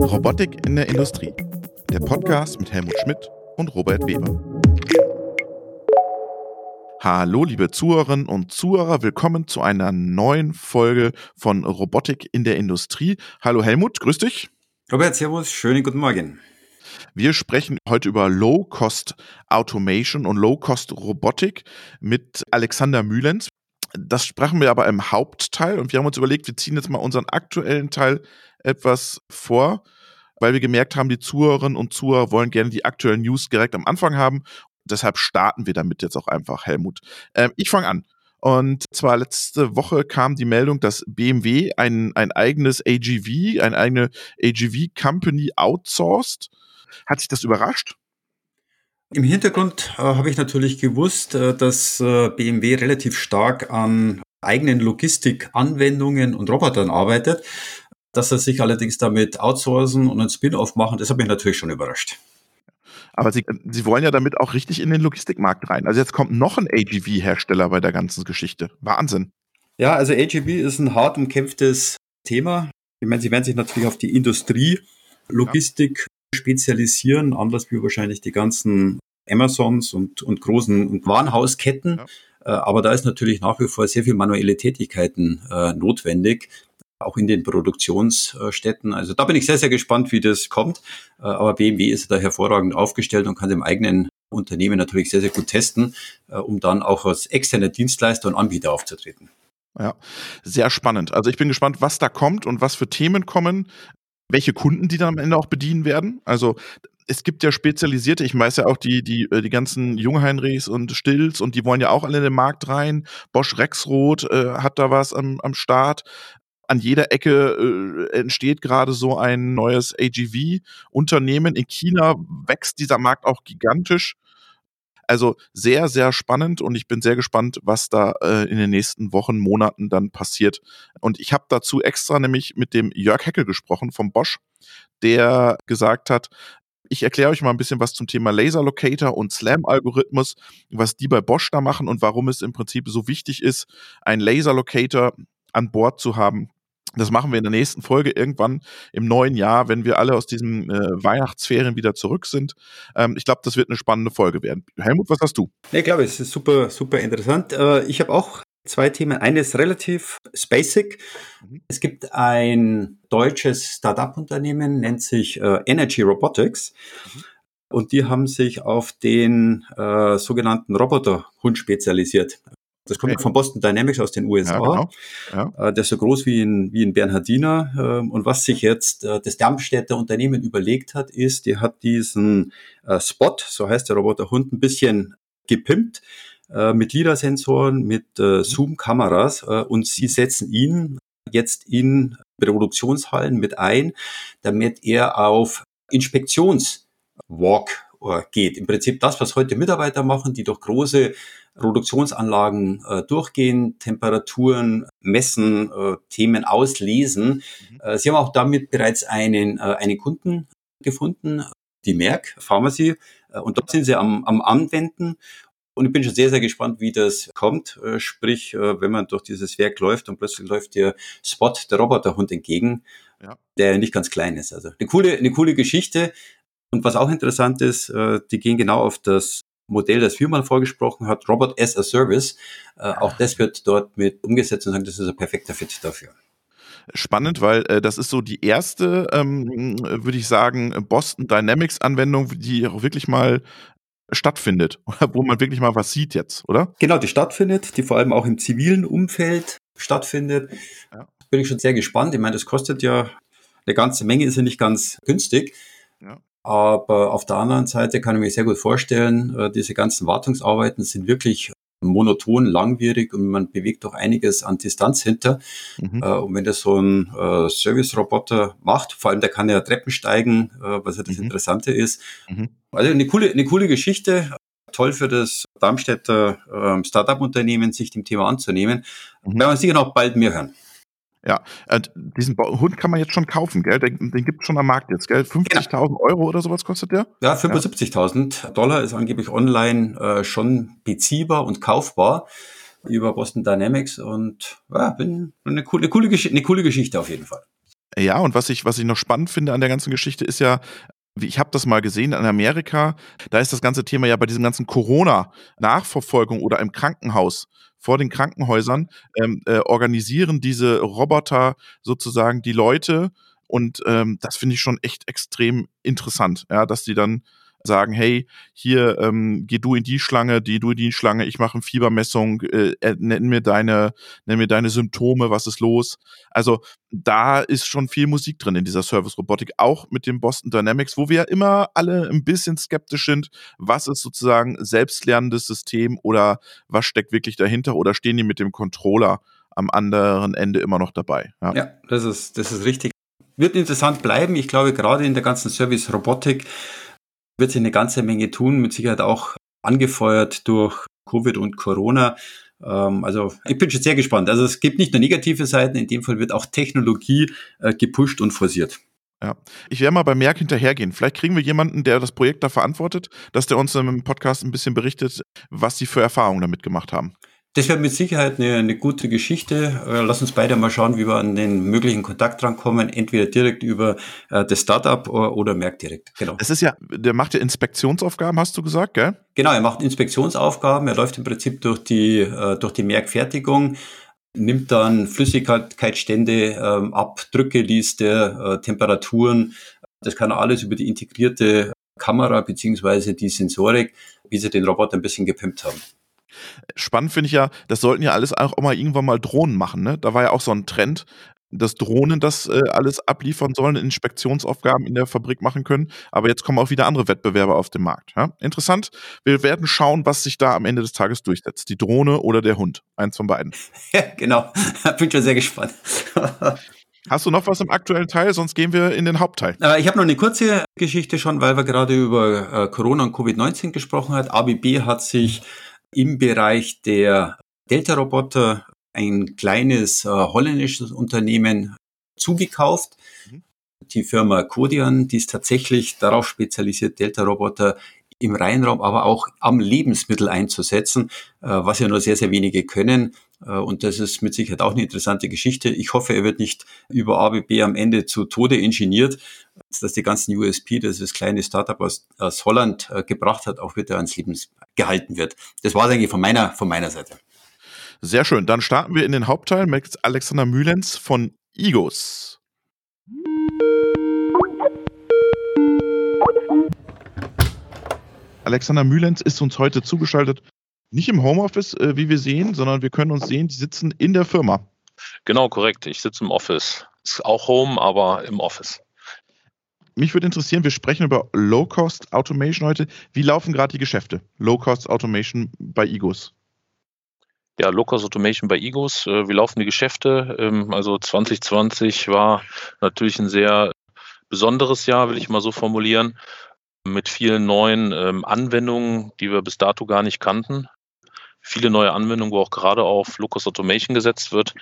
Robotik in der Industrie. Der Podcast mit Helmut Schmidt und Robert Weber. Hallo, liebe Zuhörerinnen und Zuhörer, willkommen zu einer neuen Folge von Robotik in der Industrie. Hallo Helmut, grüß dich. Robert, Servus, schönen guten Morgen. Wir sprechen heute über Low-Cost Automation und Low-Cost Robotik mit Alexander Mühlens. Das sprachen wir aber im Hauptteil und wir haben uns überlegt, wir ziehen jetzt mal unseren aktuellen Teil etwas vor, weil wir gemerkt haben, die Zuhörerinnen und Zuhörer wollen gerne die aktuellen News direkt am Anfang haben. Deshalb starten wir damit jetzt auch einfach, Helmut. Ähm, ich fange an. Und zwar letzte Woche kam die Meldung, dass BMW ein, ein eigenes AGV, eine eigene AGV-Company outsourced. Hat sich das überrascht? Im Hintergrund äh, habe ich natürlich gewusst, äh, dass äh, BMW relativ stark an eigenen Logistikanwendungen und Robotern arbeitet. Dass er sich allerdings damit outsourcen und einen Spin-off machen, das hat mich natürlich schon überrascht. Aber sie, sie wollen ja damit auch richtig in den Logistikmarkt rein. Also jetzt kommt noch ein AGV-Hersteller bei der ganzen Geschichte. Wahnsinn. Ja, also AGV ist ein hart umkämpftes Thema. Ich meine, sie werden sich natürlich auf die Industrie, Logistik spezialisieren, anders wie wahrscheinlich die ganzen Amazons und, und großen und Warenhausketten. Ja. Äh, aber da ist natürlich nach wie vor sehr viel manuelle Tätigkeiten äh, notwendig, auch in den Produktionsstätten. Also da bin ich sehr, sehr gespannt, wie das kommt. Äh, aber BMW ist da hervorragend aufgestellt und kann im eigenen Unternehmen natürlich sehr, sehr gut testen, äh, um dann auch als externer Dienstleister und Anbieter aufzutreten. Ja, sehr spannend. Also ich bin gespannt, was da kommt und was für Themen kommen welche Kunden die dann am Ende auch bedienen werden. Also es gibt ja spezialisierte, ich weiß ja auch die, die, äh, die ganzen Jungheinrichs und Stills und die wollen ja auch alle in den Markt rein. Bosch Rexroth äh, hat da was am, am Start. An jeder Ecke äh, entsteht gerade so ein neues AGV-Unternehmen. In China wächst dieser Markt auch gigantisch. Also sehr, sehr spannend und ich bin sehr gespannt, was da äh, in den nächsten Wochen, Monaten dann passiert. Und ich habe dazu extra nämlich mit dem Jörg Heckel gesprochen vom Bosch, der gesagt hat, ich erkläre euch mal ein bisschen was zum Thema Laser Locator und SLAM-Algorithmus, was die bei Bosch da machen und warum es im Prinzip so wichtig ist, einen Laser Locator an Bord zu haben, das machen wir in der nächsten Folge irgendwann im neuen Jahr, wenn wir alle aus diesen äh, Weihnachtsferien wieder zurück sind. Ähm, ich glaube, das wird eine spannende Folge werden. Helmut, was hast du? Nee, glaube ich, es ist super, super interessant. Äh, ich habe auch zwei Themen. Eines relativ basic. Mhm. Es gibt ein deutsches Startup-Unternehmen, nennt sich äh, Energy Robotics. Mhm. Und die haben sich auf den äh, sogenannten Roboterhund spezialisiert. Das kommt okay. von Boston Dynamics aus den USA. Ja, genau. ja. Äh, der ist so groß wie ein, wie ein Bernhardiner. Ähm, und was sich jetzt äh, das Darmstädter Unternehmen überlegt hat, ist, die hat diesen äh, Spot, so heißt der Roboterhund, ein bisschen gepimpt mit LIDAR-Sensoren, mit. Zoom-Kameras und sie setzen ihn jetzt in Produktionshallen mit ein, damit er auf Inspektionswalk geht. Im Prinzip das, was heute Mitarbeiter machen, die durch große Produktionsanlagen äh, durchgehen, Temperaturen messen, äh, Themen auslesen. Mhm. Äh, Sie haben auch damit bereits einen, äh, einen Kunden gefunden, die Merck Pharmacy, äh, und dort sind Sie am, am Anwenden. Und ich bin schon sehr, sehr gespannt, wie das kommt. Äh, sprich, wenn man durch dieses Werk läuft und plötzlich läuft der Spot, der Roboterhund entgegen, ja. der nicht ganz klein ist. Also eine coole, eine coole Geschichte. Und was auch interessant ist, äh, die gehen genau auf das Modell, das Firma vorgesprochen hat, Robot as a Service. Äh, auch das wird dort mit umgesetzt und sagen, das ist ein perfekter Fit dafür. Spannend, weil äh, das ist so die erste, ähm, würde ich sagen, Boston Dynamics Anwendung, die auch wirklich mal stattfindet, wo man wirklich mal was sieht jetzt, oder? Genau, die stattfindet, die vor allem auch im zivilen Umfeld stattfindet. Ja. Bin ich schon sehr gespannt. Ich meine, das kostet ja eine ganze Menge, ist ja nicht ganz günstig. Ja. Aber auf der anderen Seite kann ich mir sehr gut vorstellen, äh, diese ganzen Wartungsarbeiten sind wirklich monoton, langwierig und man bewegt doch einiges an Distanz hinter. Mhm. Äh, und wenn das so ein äh, Service-Roboter macht, vor allem der kann ja Treppen steigen, was ja das mhm. Interessante ist. Mhm. Also eine coole, eine coole Geschichte. Toll für das Darmstädter ähm, Startup-Unternehmen, sich dem Thema anzunehmen. Mhm. Werden wir sicher noch bald mehr hören. Ja, äh, diesen Hund kann man jetzt schon kaufen, gell? Den, den gibt es schon am Markt jetzt, gell? 50.000 genau. Euro oder sowas kostet der? Ja, 75.000 ja. Dollar ist angeblich online äh, schon beziehbar und kaufbar über Boston Dynamics und ja, bin eine coole, eine coole, eine coole Geschichte auf jeden Fall. Ja, und was ich, was ich noch spannend finde an der ganzen Geschichte ist ja, ich habe das mal gesehen in Amerika, da ist das ganze Thema ja bei diesem ganzen Corona-Nachverfolgung oder im Krankenhaus vor den Krankenhäusern ähm, äh, organisieren diese Roboter sozusagen die Leute und ähm, das finde ich schon echt extrem interessant, ja, dass die dann sagen, hey, hier ähm, geh du in die Schlange, die du in die Schlange, ich mache eine Fiebermessung, äh, äh, nenn mir deine, nenn mir deine Symptome, was ist los? Also da ist schon viel Musik drin in dieser Service-Robotik, auch mit dem Boston Dynamics, wo wir ja immer alle ein bisschen skeptisch sind, was ist sozusagen selbstlernendes System oder was steckt wirklich dahinter oder stehen die mit dem Controller am anderen Ende immer noch dabei? Ja, ja das, ist, das ist richtig. Wird interessant bleiben. Ich glaube, gerade in der ganzen Service-Robotik wird sich eine ganze Menge tun, mit Sicherheit auch angefeuert durch Covid und Corona. Ähm, also ich bin schon sehr gespannt. Also es gibt nicht nur negative Seiten, in dem Fall wird auch Technologie äh, gepusht und forciert. Ja, ich werde mal bei Merck hinterhergehen. Vielleicht kriegen wir jemanden, der das Projekt da verantwortet, dass der uns im Podcast ein bisschen berichtet, was sie für Erfahrungen damit gemacht haben. Das wäre mit Sicherheit eine, eine gute Geschichte. Äh, lass uns beide mal schauen, wie wir an den möglichen Kontakt drankommen, entweder direkt über äh, das Startup oder, oder Merck direkt. Genau. Es ist ja, der macht ja Inspektionsaufgaben, hast du gesagt, gell? Genau, er macht Inspektionsaufgaben. Er läuft im Prinzip durch die, äh, durch die Merck-Fertigung nimmt dann Flüssigkeitsstände ähm, ab, Drückeliste, äh, Temperaturen. Das kann er alles über die integrierte Kamera beziehungsweise die Sensorik, wie sie den Roboter ein bisschen gepimpt haben. Spannend finde ich ja, das sollten ja alles auch mal irgendwann mal Drohnen machen. Ne? Da war ja auch so ein Trend, dass Drohnen das äh, alles abliefern sollen, Inspektionsaufgaben in der Fabrik machen können. Aber jetzt kommen auch wieder andere Wettbewerber auf den Markt. Ja? Interessant. Wir werden schauen, was sich da am Ende des Tages durchsetzt. Die Drohne oder der Hund. Eins von beiden. Ja, genau. Bin schon sehr gespannt. Hast du noch was im aktuellen Teil? Sonst gehen wir in den Hauptteil. Äh, ich habe noch eine kurze Geschichte schon, weil wir gerade über äh, Corona und Covid-19 gesprochen haben. ABB hat sich im Bereich der Delta-Roboter ein kleines äh, holländisches Unternehmen zugekauft. Mhm. Die Firma Kodian, die ist tatsächlich darauf spezialisiert, Delta-Roboter im Rheinraum, aber auch am Lebensmittel einzusetzen, äh, was ja nur sehr, sehr wenige können. Äh, und das ist mit Sicherheit auch eine interessante Geschichte. Ich hoffe, er wird nicht über ABB am Ende zu Tode ingeniert, dass die ganzen USP, das das kleine Startup aus, aus Holland äh, gebracht hat, auch wieder ans Leben gehalten wird. Das war es eigentlich von meiner, von meiner Seite. Sehr schön. Dann starten wir in den Hauptteil mit Alexander Mühlens von Igos. Alexander Mühlens ist uns heute zugeschaltet. Nicht im Homeoffice, äh, wie wir sehen, sondern wir können uns sehen, die sitzen in der Firma. Genau, korrekt. Ich sitze im Office. Ist auch Home, aber im Office. Mich würde interessieren, wir sprechen über Low-Cost Automation heute. Wie laufen gerade die Geschäfte? Low-Cost Automation bei Igos. Ja, Low-Cost Automation bei Igos. Äh, wie laufen die Geschäfte? Ähm, also 2020 war natürlich ein sehr besonderes Jahr, will ich mal so formulieren, mit vielen neuen ähm, Anwendungen, die wir bis dato gar nicht kannten. Viele neue Anwendungen, wo auch gerade auf Low-Cost Automation gesetzt wird.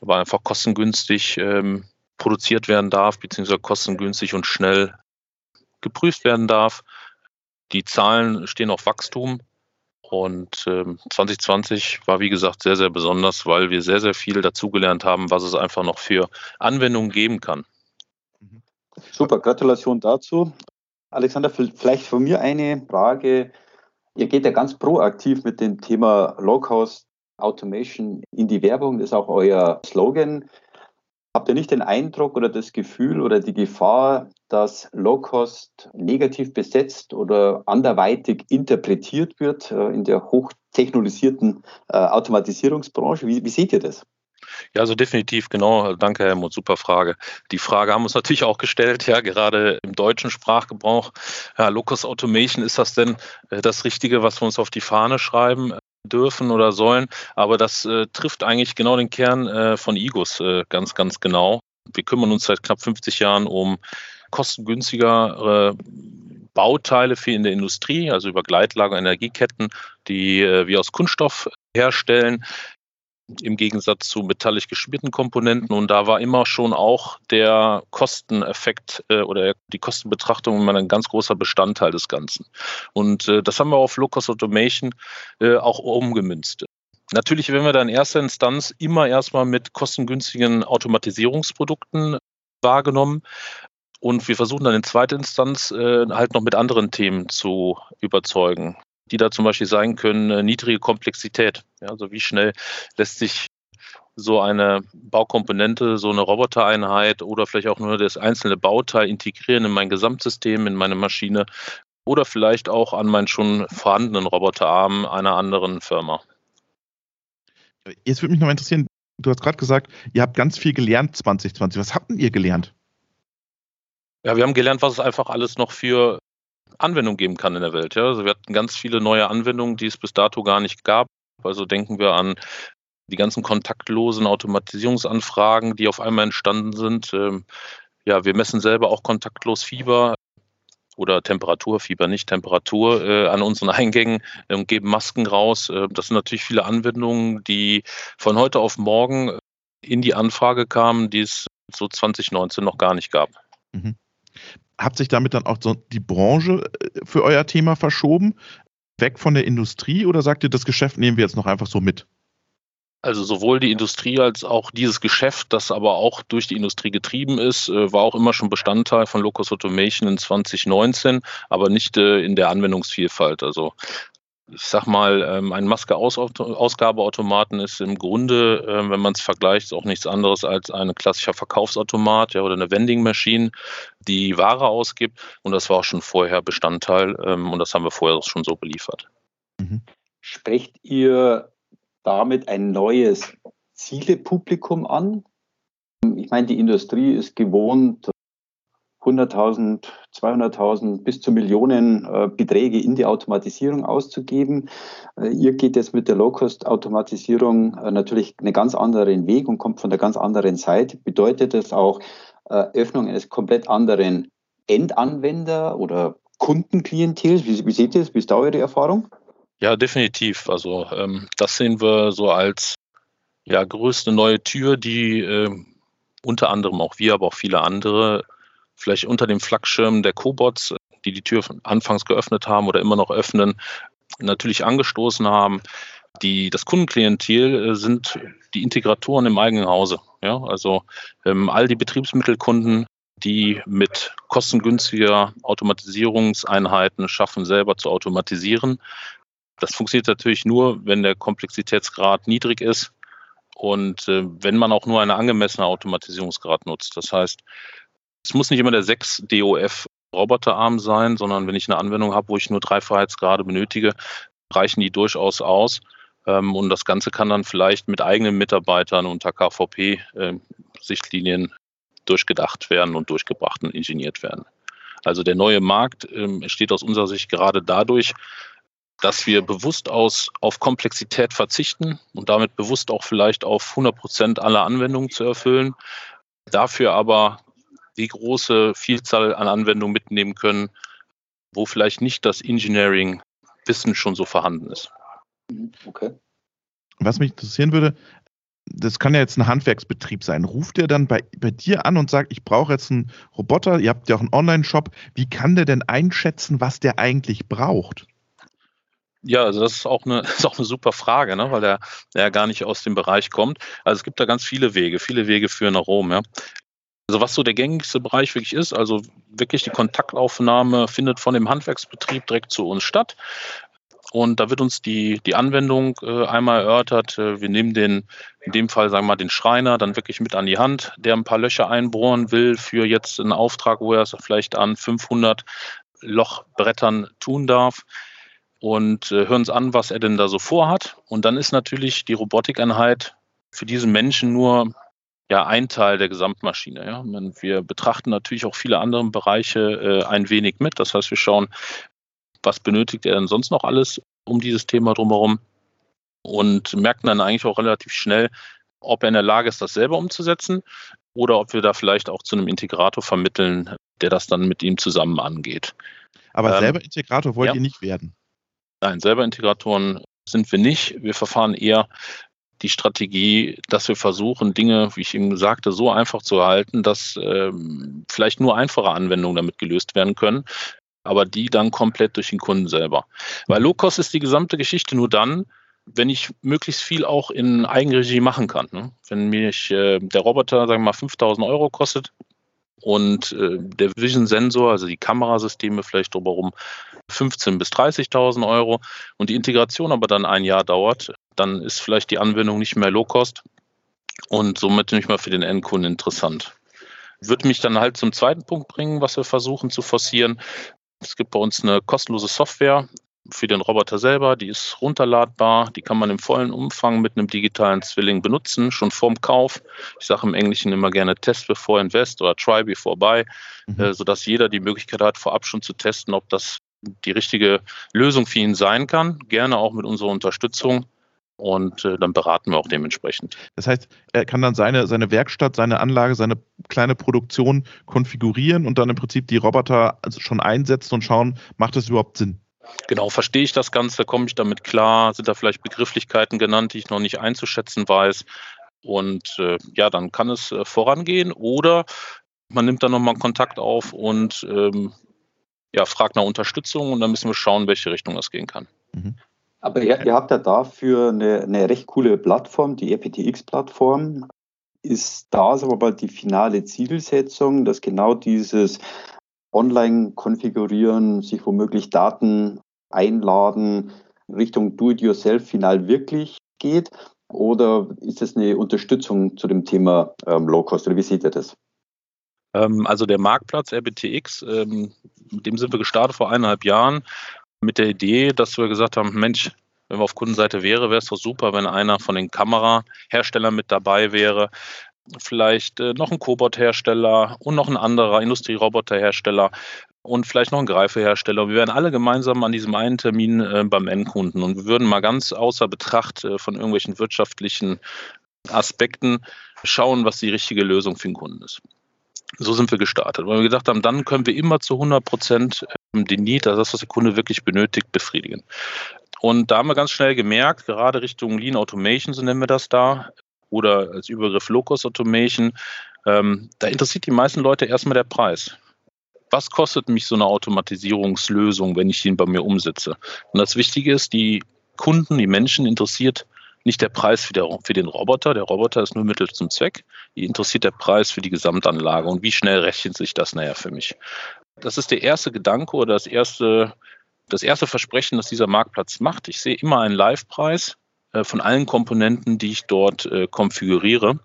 War einfach kostengünstig ähm, produziert werden darf, beziehungsweise kostengünstig und schnell geprüft werden darf. Die Zahlen stehen auf Wachstum. Und ähm, 2020 war, wie gesagt, sehr, sehr besonders, weil wir sehr, sehr viel dazugelernt haben, was es einfach noch für Anwendungen geben kann. Super, Gratulation dazu. Alexander, vielleicht von mir eine Frage. Ihr geht ja ganz proaktiv mit dem Thema Low-Cost Automation in die Werbung. Das ist auch euer Slogan. Habt ihr nicht den Eindruck oder das Gefühl oder die Gefahr, dass Low-Cost negativ besetzt oder anderweitig interpretiert wird äh, in der hochtechnologisierten äh, Automatisierungsbranche? Wie, wie seht ihr das? Ja, also definitiv, genau. Danke, Helmut, super Frage. Die Frage haben wir uns natürlich auch gestellt, ja, gerade im deutschen Sprachgebrauch. Ja, Locus Automation, ist das denn äh, das Richtige, was wir uns auf die Fahne schreiben? dürfen oder sollen. Aber das äh, trifft eigentlich genau den Kern äh, von Igos äh, ganz, ganz genau. Wir kümmern uns seit knapp 50 Jahren um kostengünstigere Bauteile für in der Industrie, also über Gleitlager, Energieketten, die äh, wir aus Kunststoff herstellen, im Gegensatz zu metallisch geschmierten Komponenten. Und da war immer schon auch der Kosteneffekt äh, oder die Kostenbetrachtung immer ein ganz großer Bestandteil des Ganzen. Und äh, das haben wir auf Low-Cost Automation äh, auch umgemünzt. Natürlich werden wir da in erster Instanz immer erstmal mit kostengünstigen Automatisierungsprodukten wahrgenommen. Und wir versuchen dann in zweiter Instanz äh, halt noch mit anderen Themen zu überzeugen, die da zum Beispiel sein können, äh, niedrige Komplexität. Ja, also wie schnell lässt sich so eine Baukomponente, so eine Robotereinheit oder vielleicht auch nur das einzelne Bauteil integrieren in mein Gesamtsystem, in meine Maschine oder vielleicht auch an meinen schon vorhandenen Roboterarm einer anderen Firma. Jetzt würde mich noch interessieren, du hast gerade gesagt, ihr habt ganz viel gelernt 2020. Was habt ihr gelernt? Ja, wir haben gelernt, was es einfach alles noch für Anwendungen geben kann in der Welt. Ja. Also wir hatten ganz viele neue Anwendungen, die es bis dato gar nicht gab. Also denken wir an die ganzen kontaktlosen Automatisierungsanfragen, die auf einmal entstanden sind. Ähm, ja, wir messen selber auch kontaktlos Fieber oder Temperaturfieber, nicht Temperatur äh, an unseren Eingängen und geben Masken raus. Äh, das sind natürlich viele Anwendungen, die von heute auf morgen in die Anfrage kamen, die es so 2019 noch gar nicht gab. Mhm. Hat sich damit dann auch so die Branche äh, für euer Thema verschoben? Weg von der Industrie oder sagt ihr, das Geschäft nehmen wir jetzt noch einfach so mit? Also sowohl die Industrie als auch dieses Geschäft, das aber auch durch die Industrie getrieben ist, äh, war auch immer schon Bestandteil von Locus Automation in 2019, aber nicht äh, in der Anwendungsvielfalt. Also ich sag mal, ähm, ein Maske-Ausgabeautomaten ist im Grunde, ähm, wenn man es vergleicht, auch nichts anderes als ein klassischer Verkaufsautomat ja, oder eine Vending Machine, die Ware ausgibt. Und das war auch schon vorher Bestandteil ähm, und das haben wir vorher schon so beliefert. Mhm. Sprecht ihr damit ein neues Zielepublikum an. Ich meine, die Industrie ist gewohnt, 100.000, 200.000 bis zu Millionen äh, Beträge in die Automatisierung auszugeben. Äh, ihr geht jetzt mit der Low-Cost-Automatisierung äh, natürlich einen ganz anderen Weg und kommt von der ganz anderen Seite. Bedeutet das auch äh, Öffnung eines komplett anderen Endanwender oder Kundenklientels? Wie, wie seht ihr das? Wie ist da eure Erfahrung? Ja, definitiv. Also ähm, das sehen wir so als ja, größte neue Tür, die äh, unter anderem auch wir, aber auch viele andere, vielleicht unter dem Flagschirm der Cobots, die die Tür anfangs geöffnet haben oder immer noch öffnen, natürlich angestoßen haben. Die, das Kundenklientel äh, sind die Integratoren im eigenen Hause. Ja? Also ähm, all die Betriebsmittelkunden, die mit kostengünstiger Automatisierungseinheiten schaffen, selber zu automatisieren, das funktioniert natürlich nur, wenn der Komplexitätsgrad niedrig ist und äh, wenn man auch nur einen angemessenen Automatisierungsgrad nutzt. Das heißt, es muss nicht immer der 6 DOF Roboterarm sein, sondern wenn ich eine Anwendung habe, wo ich nur drei Freiheitsgrade benötige, reichen die durchaus aus. Ähm, und das Ganze kann dann vielleicht mit eigenen Mitarbeitern unter KVP-Sichtlinien äh, durchgedacht werden und durchgebracht und ingeniert werden. Also der neue Markt ähm, entsteht aus unserer Sicht gerade dadurch, dass wir bewusst aus, auf Komplexität verzichten und damit bewusst auch vielleicht auf 100 Prozent aller Anwendungen zu erfüllen, dafür aber die große Vielzahl an Anwendungen mitnehmen können, wo vielleicht nicht das Engineering-Wissen schon so vorhanden ist. Okay. Was mich interessieren würde, das kann ja jetzt ein Handwerksbetrieb sein. Ruft der dann bei, bei dir an und sagt, ich brauche jetzt einen Roboter, ihr habt ja auch einen Online-Shop. Wie kann der denn einschätzen, was der eigentlich braucht? Ja, also das ist auch eine, ist auch eine super Frage, ne? weil der, der ja gar nicht aus dem Bereich kommt. Also es gibt da ganz viele Wege, viele Wege führen nach Rom. Ja? Also was so der gängigste Bereich wirklich ist, also wirklich die Kontaktaufnahme findet von dem Handwerksbetrieb direkt zu uns statt. Und da wird uns die, die Anwendung äh, einmal erörtert. Äh, wir nehmen den, in dem Fall sagen wir mal, den Schreiner dann wirklich mit an die Hand, der ein paar Löcher einbohren will für jetzt einen Auftrag, wo er es vielleicht an 500 Lochbrettern tun darf und äh, hören uns an, was er denn da so vorhat. Und dann ist natürlich die Robotikeinheit für diesen Menschen nur ja ein Teil der Gesamtmaschine. Ja. Wir betrachten natürlich auch viele andere Bereiche äh, ein wenig mit. Das heißt, wir schauen, was benötigt er denn sonst noch alles um dieses Thema drumherum und merken dann eigentlich auch relativ schnell, ob er in der Lage ist, das selber umzusetzen oder ob wir da vielleicht auch zu einem Integrator vermitteln, der das dann mit ihm zusammen angeht. Aber ähm, selber Integrator wollt ja. ihr nicht werden? Nein, selber Integratoren sind wir nicht. Wir verfahren eher die Strategie, dass wir versuchen, Dinge, wie ich eben sagte, so einfach zu halten, dass ähm, vielleicht nur einfache Anwendungen damit gelöst werden können, aber die dann komplett durch den Kunden selber. Weil Low-Cost ist die gesamte Geschichte nur dann, wenn ich möglichst viel auch in Eigenregie machen kann. Ne? Wenn mich äh, der Roboter, sagen wir mal, 5000 Euro kostet und äh, der Vision-Sensor, also die Kamerasysteme vielleicht drumherum 15.000 bis 30.000 Euro und die Integration aber dann ein Jahr dauert, dann ist vielleicht die Anwendung nicht mehr Low-Cost und somit nicht mehr für den Endkunden interessant. Würde mich dann halt zum zweiten Punkt bringen, was wir versuchen zu forcieren. Es gibt bei uns eine kostenlose Software für den Roboter selber, die ist runterladbar, die kann man im vollen Umfang mit einem digitalen Zwilling benutzen, schon vorm Kauf. Ich sage im Englischen immer gerne Test before invest oder Try before buy, mhm. äh, sodass jeder die Möglichkeit hat, vorab schon zu testen, ob das die richtige Lösung für ihn sein kann. Gerne auch mit unserer Unterstützung und äh, dann beraten wir auch dementsprechend. Das heißt, er kann dann seine, seine Werkstatt, seine Anlage, seine kleine Produktion konfigurieren und dann im Prinzip die Roboter also schon einsetzen und schauen, macht das überhaupt Sinn? Genau, verstehe ich das Ganze, komme ich damit klar? Sind da vielleicht Begrifflichkeiten genannt, die ich noch nicht einzuschätzen weiß? Und äh, ja, dann kann es äh, vorangehen oder man nimmt dann nochmal Kontakt auf und ähm, ja, fragt nach Unterstützung und dann müssen wir schauen, in welche Richtung es gehen kann. Mhm. Aber ihr, ihr, habt ja dafür eine, eine recht coole Plattform, die EPTX-Plattform. Ist da aber bald die finale Zielsetzung, dass genau dieses online konfigurieren, sich womöglich Daten einladen, Richtung Do-it-yourself final wirklich geht? Oder ist das eine Unterstützung zu dem Thema ähm, Low-Cost? Oder wie seht ihr das? Ähm, also der Marktplatz RBTX, ähm, mit dem sind wir gestartet vor eineinhalb Jahren mit der Idee, dass wir gesagt haben, Mensch, wenn wir auf Kundenseite wäre, wäre es doch super, wenn einer von den Kameraherstellern mit dabei wäre. Vielleicht äh, noch ein Cobot-Hersteller und noch ein anderer Industrieroboterhersteller und vielleicht noch ein Greifehersteller. Wir wären alle gemeinsam an diesem einen Termin äh, beim Endkunden und wir würden mal ganz außer Betracht äh, von irgendwelchen wirtschaftlichen Aspekten schauen, was die richtige Lösung für den Kunden ist. So sind wir gestartet, weil wir gedacht haben, dann können wir immer zu 100 Prozent den Need, also das, was der Kunde wirklich benötigt, befriedigen. Und da haben wir ganz schnell gemerkt, gerade Richtung Lean Automation, so nennen wir das da, oder als Übergriff Locus Automation, ähm, da interessiert die meisten Leute erstmal der Preis. Was kostet mich so eine Automatisierungslösung, wenn ich ihn bei mir umsetze? Und das Wichtige ist, die Kunden, die Menschen interessiert nicht der Preis für, der, für den Roboter. Der Roboter ist nur Mittel zum Zweck. Die interessiert der Preis für die Gesamtanlage und wie schnell rechnet sich das nachher für mich. Das ist der erste Gedanke oder das erste, das erste Versprechen, das dieser Marktplatz macht. Ich sehe immer einen Live-Preis von allen Komponenten, die ich dort äh, konfiguriere.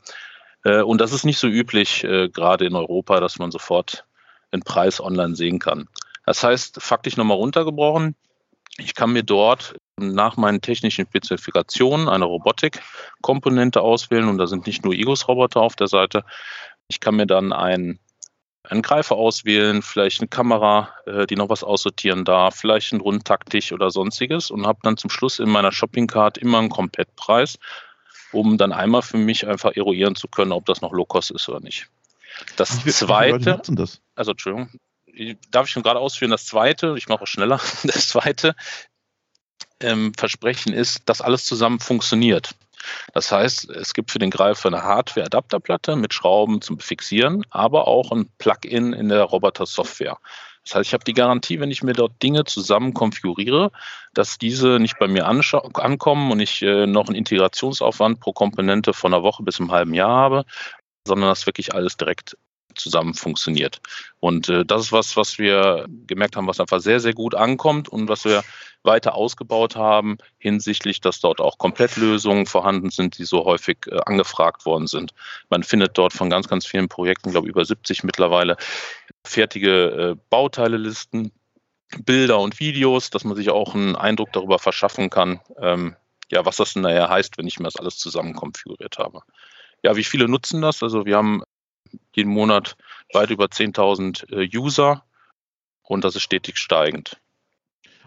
Äh, und das ist nicht so üblich, äh, gerade in Europa, dass man sofort den Preis online sehen kann. Das heißt, faktisch nochmal runtergebrochen, ich kann mir dort nach meinen technischen Spezifikationen eine Robotikkomponente auswählen und da sind nicht nur Igos-Roboter auf der Seite. Ich kann mir dann einen einen Greifer auswählen, vielleicht eine Kamera, äh, die noch was aussortieren darf, vielleicht ein Rundtaktisch oder sonstiges und habe dann zum Schluss in meiner Shopping-Card immer einen Komplettpreis, um dann einmal für mich einfach eruieren zu können, ob das noch Low-Cost ist oder nicht. Das wie, zweite, das? also Entschuldigung, darf ich schon gerade ausführen, das zweite, ich mache es schneller, das zweite ähm, Versprechen ist, dass alles zusammen funktioniert. Das heißt, es gibt für den Greifer eine Hardware-Adapterplatte mit Schrauben zum Fixieren, aber auch ein Plugin in der Roboter-Software. Das heißt, ich habe die Garantie, wenn ich mir dort Dinge zusammen konfiguriere, dass diese nicht bei mir ankommen und ich äh, noch einen Integrationsaufwand pro Komponente von einer Woche bis einem halben Jahr habe, sondern dass wirklich alles direkt zusammen funktioniert. Und äh, das ist was, was wir gemerkt haben, was einfach sehr, sehr gut ankommt und was wir weiter ausgebaut haben hinsichtlich, dass dort auch Komplettlösungen vorhanden sind, die so häufig äh, angefragt worden sind. Man findet dort von ganz, ganz vielen Projekten, glaube über 70 mittlerweile, fertige äh, Bauteilelisten, Bilder und Videos, dass man sich auch einen Eindruck darüber verschaffen kann, ähm, ja, was das denn nachher heißt, wenn ich mir das alles zusammen konfiguriert habe. Ja, wie viele nutzen das? Also wir haben jeden Monat weit über 10.000 äh, User und das ist stetig steigend.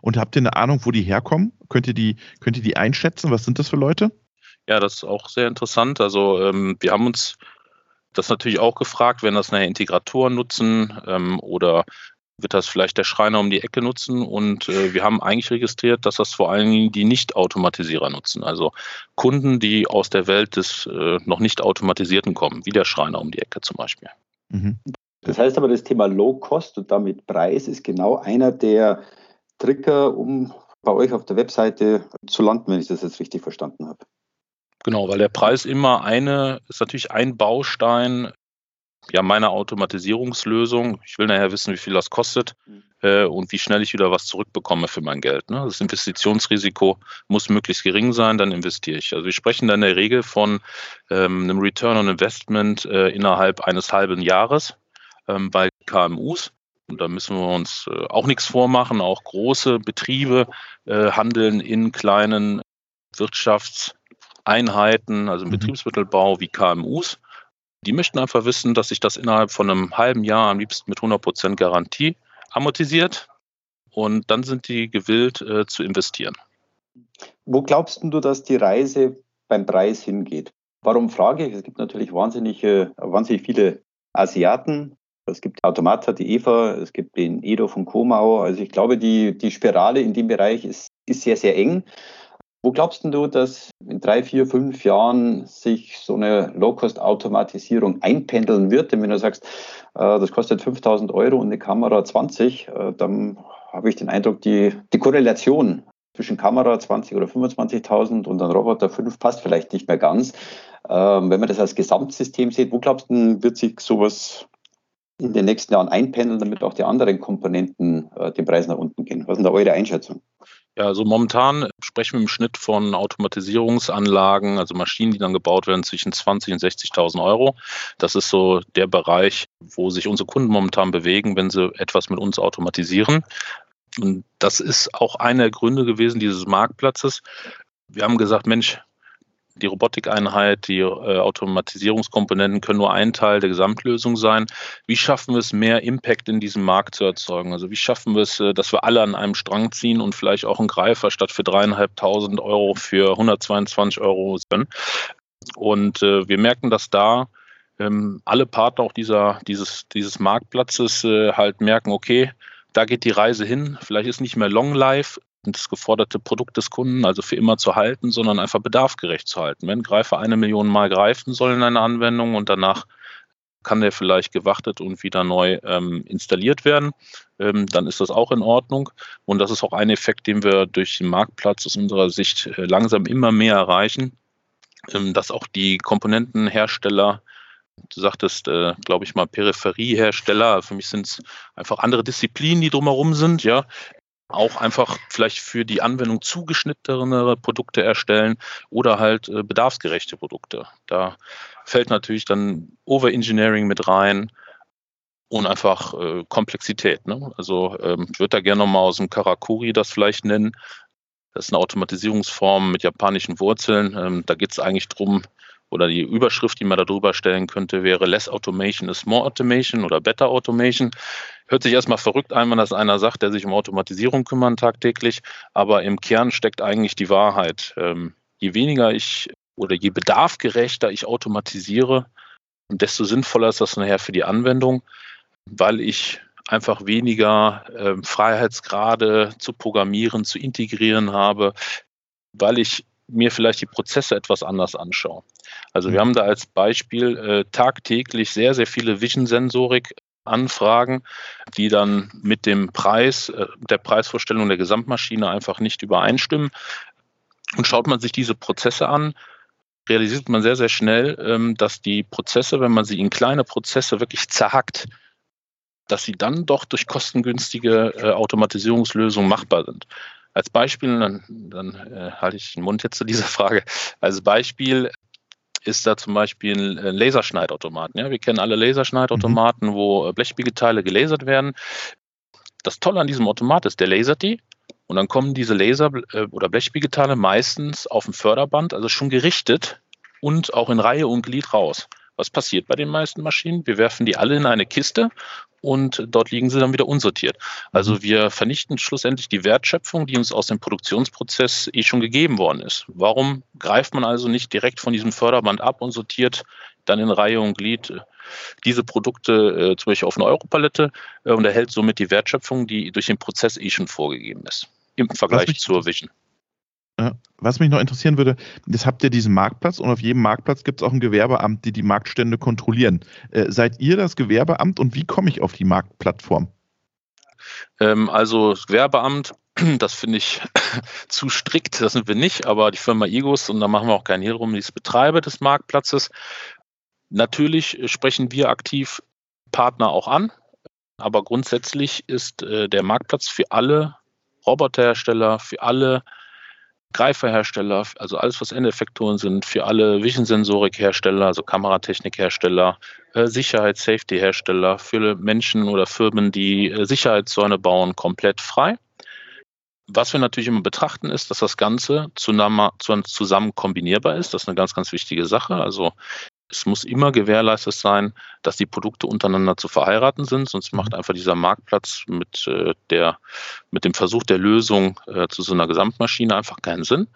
Und habt ihr eine Ahnung, wo die herkommen? Könnt ihr die, könnt ihr die einschätzen? Was sind das für Leute? Ja, das ist auch sehr interessant. Also ähm, wir haben uns das natürlich auch gefragt, wenn das nachher Integratoren nutzen ähm, oder wird das vielleicht der Schreiner um die Ecke nutzen. Und äh, wir haben eigentlich registriert, dass das vor allen Dingen die Nicht-Automatisierer nutzen. Also Kunden, die aus der Welt des äh, noch nicht Automatisierten kommen, wie der Schreiner um die Ecke zum Beispiel. Mhm. Das heißt aber, das Thema Low Cost und damit Preis ist genau einer der Trigger, um bei euch auf der Webseite zu landen, wenn ich das jetzt richtig verstanden habe. Genau, weil der Preis immer eine, ist natürlich ein Baustein ja, meiner Automatisierungslösung. Ich will nachher wissen, wie viel das kostet äh, und wie schnell ich wieder was zurückbekomme für mein Geld. Ne? Das Investitionsrisiko muss möglichst gering sein, dann investiere ich. Also wir sprechen dann in der Regel von ähm, einem Return on Investment äh, innerhalb eines halben Jahres ähm, bei KMUs. Und da müssen wir uns äh, auch nichts vormachen. Auch große Betriebe äh, handeln in kleinen Wirtschaftseinheiten, also im mhm. Betriebsmittelbau wie KMUs. Die möchten einfach wissen, dass sich das innerhalb von einem halben Jahr am liebsten mit 100% Garantie amortisiert. Und dann sind die gewillt äh, zu investieren. Wo glaubst du, dass die Reise beim Preis hingeht? Warum frage ich? Es gibt natürlich wahnsinnig, wahnsinnig viele Asiaten, es gibt Automata, die EVA, es gibt den Edo von Komau. Also ich glaube, die, die Spirale in dem Bereich ist, ist sehr, sehr eng. Wo glaubst du, dass in drei, vier, fünf Jahren sich so eine Low-Cost-Automatisierung einpendeln wird? Denn wenn du sagst, äh, das kostet 5000 Euro und eine Kamera 20, äh, dann habe ich den Eindruck, die, die Korrelation zwischen Kamera 20 oder 25.000 und ein Roboter 5 passt vielleicht nicht mehr ganz. Ähm, wenn man das als Gesamtsystem sieht, wo glaubst du, wird sich sowas in den nächsten Jahren einpendeln, damit auch die anderen Komponenten äh, den Preis nach unten gehen? Was denn da eure Einschätzung? Ja, also momentan sprechen wir im Schnitt von Automatisierungsanlagen, also Maschinen, die dann gebaut werden, zwischen 20.000 und 60.000 Euro. Das ist so der Bereich, wo sich unsere Kunden momentan bewegen, wenn sie etwas mit uns automatisieren. Und das ist auch einer der Gründe gewesen dieses Marktplatzes. Wir haben gesagt, Mensch, die Robotikeinheit, die äh, Automatisierungskomponenten können nur ein Teil der Gesamtlösung sein. Wie schaffen wir es, mehr Impact in diesem Markt zu erzeugen? Also wie schaffen wir es, äh, dass wir alle an einem Strang ziehen und vielleicht auch einen Greifer statt für dreieinhalbtausend Euro für 122 Euro sind? Und äh, wir merken, dass da ähm, alle Partner auch dieser, dieses, dieses Marktplatzes äh, halt merken, okay, da geht die Reise hin. Vielleicht ist nicht mehr Long Life das geforderte Produkt des Kunden, also für immer zu halten, sondern einfach bedarfgerecht zu halten. Wenn Greifer eine Million Mal greifen soll in einer Anwendung und danach kann der vielleicht gewartet und wieder neu ähm, installiert werden, ähm, dann ist das auch in Ordnung. Und das ist auch ein Effekt, den wir durch den Marktplatz aus unserer Sicht äh, langsam immer mehr erreichen, ähm, dass auch die Komponentenhersteller Du sagtest, äh, glaube ich mal, Peripheriehersteller. Für mich sind es einfach andere Disziplinen, die drumherum sind, ja, auch einfach vielleicht für die Anwendung zugeschnittenere Produkte erstellen oder halt äh, bedarfsgerechte Produkte. Da fällt natürlich dann Overengineering mit rein und einfach äh, Komplexität. Ne? Also ähm, ich würde da gerne nochmal aus dem Karakuri das vielleicht nennen. Das ist eine Automatisierungsform mit japanischen Wurzeln. Ähm, da geht es eigentlich darum, oder die Überschrift, die man da drüber stellen könnte, wäre Less Automation is More Automation oder Better Automation. Hört sich erstmal verrückt ein, wenn das einer sagt, der sich um Automatisierung kümmert tagtäglich, aber im Kern steckt eigentlich die Wahrheit. Ähm, je weniger ich oder je bedarfgerechter ich automatisiere, desto sinnvoller ist das nachher für die Anwendung, weil ich einfach weniger äh, Freiheitsgrade zu programmieren, zu integrieren habe, weil ich mir vielleicht die Prozesse etwas anders anschaue. Also wir mhm. haben da als Beispiel äh, tagtäglich sehr, sehr viele Vision-Sensorik Anfragen, die dann mit dem Preis, äh, der Preisvorstellung der Gesamtmaschine einfach nicht übereinstimmen. Und schaut man sich diese Prozesse an, realisiert man sehr, sehr schnell, ähm, dass die Prozesse, wenn man sie in kleine Prozesse wirklich zerhackt, dass sie dann doch durch kostengünstige äh, Automatisierungslösungen machbar sind. Als Beispiel, dann, dann äh, halte ich den Mund jetzt zu dieser Frage. Als Beispiel ist da zum Beispiel ein Laserschneidautomaten. Ja? Wir kennen alle Laserschneidautomaten, mhm. wo Blechbiegeteile gelasert werden. Das Tolle an diesem Automat ist, der lasert die und dann kommen diese Laser- äh, oder Blechbiegeteile meistens auf dem Förderband, also schon gerichtet und auch in Reihe und Glied raus. Was passiert bei den meisten Maschinen? Wir werfen die alle in eine Kiste und dort liegen sie dann wieder unsortiert. Also mhm. wir vernichten schlussendlich die Wertschöpfung, die uns aus dem Produktionsprozess eh schon gegeben worden ist. Warum greift man also nicht direkt von diesem Förderband ab und sortiert dann in Reihe und Glied äh, diese Produkte äh, zum Beispiel auf eine Europalette äh, und erhält somit die Wertschöpfung, die durch den Prozess eh schon vorgegeben ist, im Vergleich zur Vision. Was mich noch interessieren würde, jetzt habt ihr diesen Marktplatz und auf jedem Marktplatz gibt es auch ein Gewerbeamt, die die Marktstände kontrollieren. Äh, seid ihr das Gewerbeamt und wie komme ich auf die Marktplattform? Ähm, also das Gewerbeamt Das finde ich zu strikt, das sind wir nicht, aber die Firma Igos, und da machen wir auch keinen Hehl rum, die ist Betreiber des Marktplatzes. Natürlich sprechen wir aktiv Partner auch an, aber grundsätzlich ist äh, der Marktplatz für alle Roboterhersteller, für alle Greiferhersteller, also alles, was Endeffektoren sind, für alle Vision-Sensorik-Hersteller, also Kameratechnik-Hersteller, äh, Sicherheits-Safety-Hersteller, für Menschen oder Firmen, die äh, Sicherheitszäune bauen, komplett frei. Was wir natürlich immer betrachten, ist, dass das Ganze zusammen, zusammen kombinierbar ist. Das ist eine ganz, ganz wichtige Sache. Also es muss immer gewährleistet sein, dass die Produkte untereinander zu verheiraten sind, sonst macht mhm. einfach dieser Marktplatz mit, äh, der, mit dem Versuch der Lösung äh, zu so einer Gesamtmaschine einfach keinen Sinn.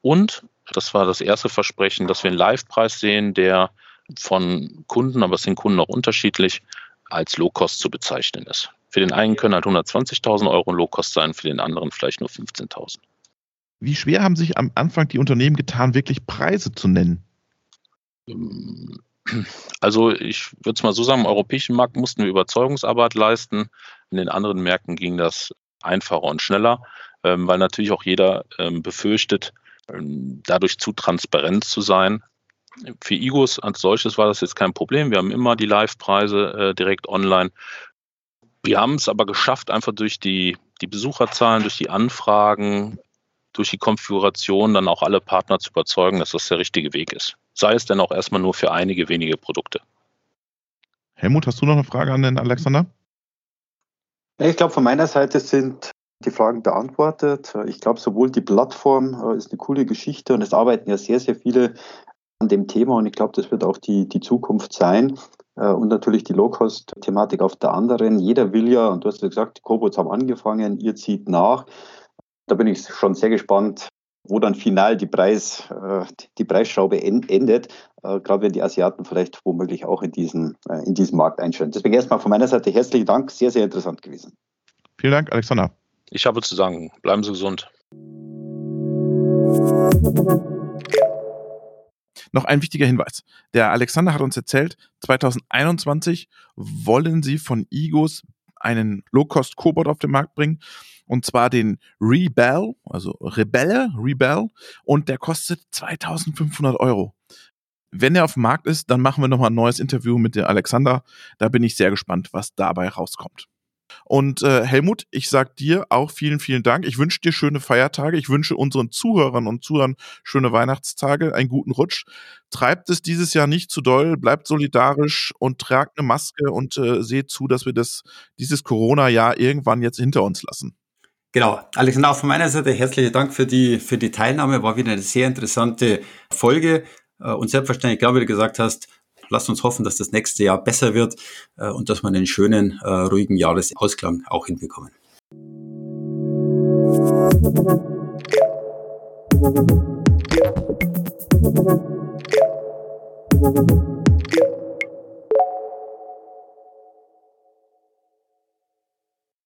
Und das war das erste Versprechen, dass wir einen Live-Preis sehen, der von Kunden, aber es sind Kunden auch unterschiedlich, als Low-Cost zu bezeichnen ist. Für den einen können halt 120.000 Euro Low-Cost sein, für den anderen vielleicht nur 15.000. Wie schwer haben sich am Anfang die Unternehmen getan, wirklich Preise zu nennen? Also ich würde es mal so sagen, im europäischen Markt mussten wir Überzeugungsarbeit leisten. In den anderen Märkten ging das einfacher und schneller, ähm, weil natürlich auch jeder ähm, befürchtet, ähm, dadurch zu transparent zu sein. Für Igos als solches war das jetzt kein Problem. Wir haben immer die Live-Preise äh, direkt online. Wir haben es aber geschafft, einfach durch die, die Besucherzahlen, durch die Anfragen, durch die Konfiguration dann auch alle Partner zu überzeugen, dass das der richtige Weg ist. Sei es denn auch erstmal nur für einige wenige Produkte. Helmut, hast du noch eine Frage an den Alexander? Ich glaube, von meiner Seite sind die Fragen beantwortet. Ich glaube, sowohl die Plattform äh, ist eine coole Geschichte und es arbeiten ja sehr, sehr viele an dem Thema und ich glaube, das wird auch die, die Zukunft sein. Äh, und natürlich die Low-Cost-Thematik auf der anderen. Jeder will ja, und du hast ja gesagt, die Cobots haben angefangen, ihr zieht nach. Da bin ich schon sehr gespannt, wo dann final die, Preis, äh, die Preisschraube endet, äh, gerade wenn die Asiaten vielleicht womöglich auch in diesen, äh, in diesen Markt einstellen. Deswegen erstmal von meiner Seite herzlichen Dank, sehr, sehr interessant gewesen. Vielen Dank, Alexander. Ich habe zu sagen, bleiben Sie gesund. Noch ein wichtiger Hinweis. Der Alexander hat uns erzählt, 2021 wollen sie von Igos einen Low-Cost-Cobot auf den Markt bringen und zwar den Rebel, also Rebelle, Rebel, und der kostet 2500 Euro. Wenn er auf dem Markt ist, dann machen wir nochmal ein neues Interview mit dem Alexander. Da bin ich sehr gespannt, was dabei rauskommt. Und äh, Helmut, ich sag dir auch vielen, vielen Dank. Ich wünsche dir schöne Feiertage. Ich wünsche unseren Zuhörern und Zuhörern schöne Weihnachtstage, einen guten Rutsch. Treibt es dieses Jahr nicht zu doll, bleibt solidarisch und tragt eine Maske und äh, seht zu, dass wir das, dieses Corona-Jahr irgendwann jetzt hinter uns lassen. Genau. Alexander, auch von meiner Seite herzlichen Dank für die, für die Teilnahme. War wieder eine sehr interessante Folge. Äh, und selbstverständlich, glaube wie du gesagt hast, lasst uns hoffen, dass das nächste Jahr besser wird äh, und dass wir einen schönen, äh, ruhigen Jahresausklang auch hinbekommen. You.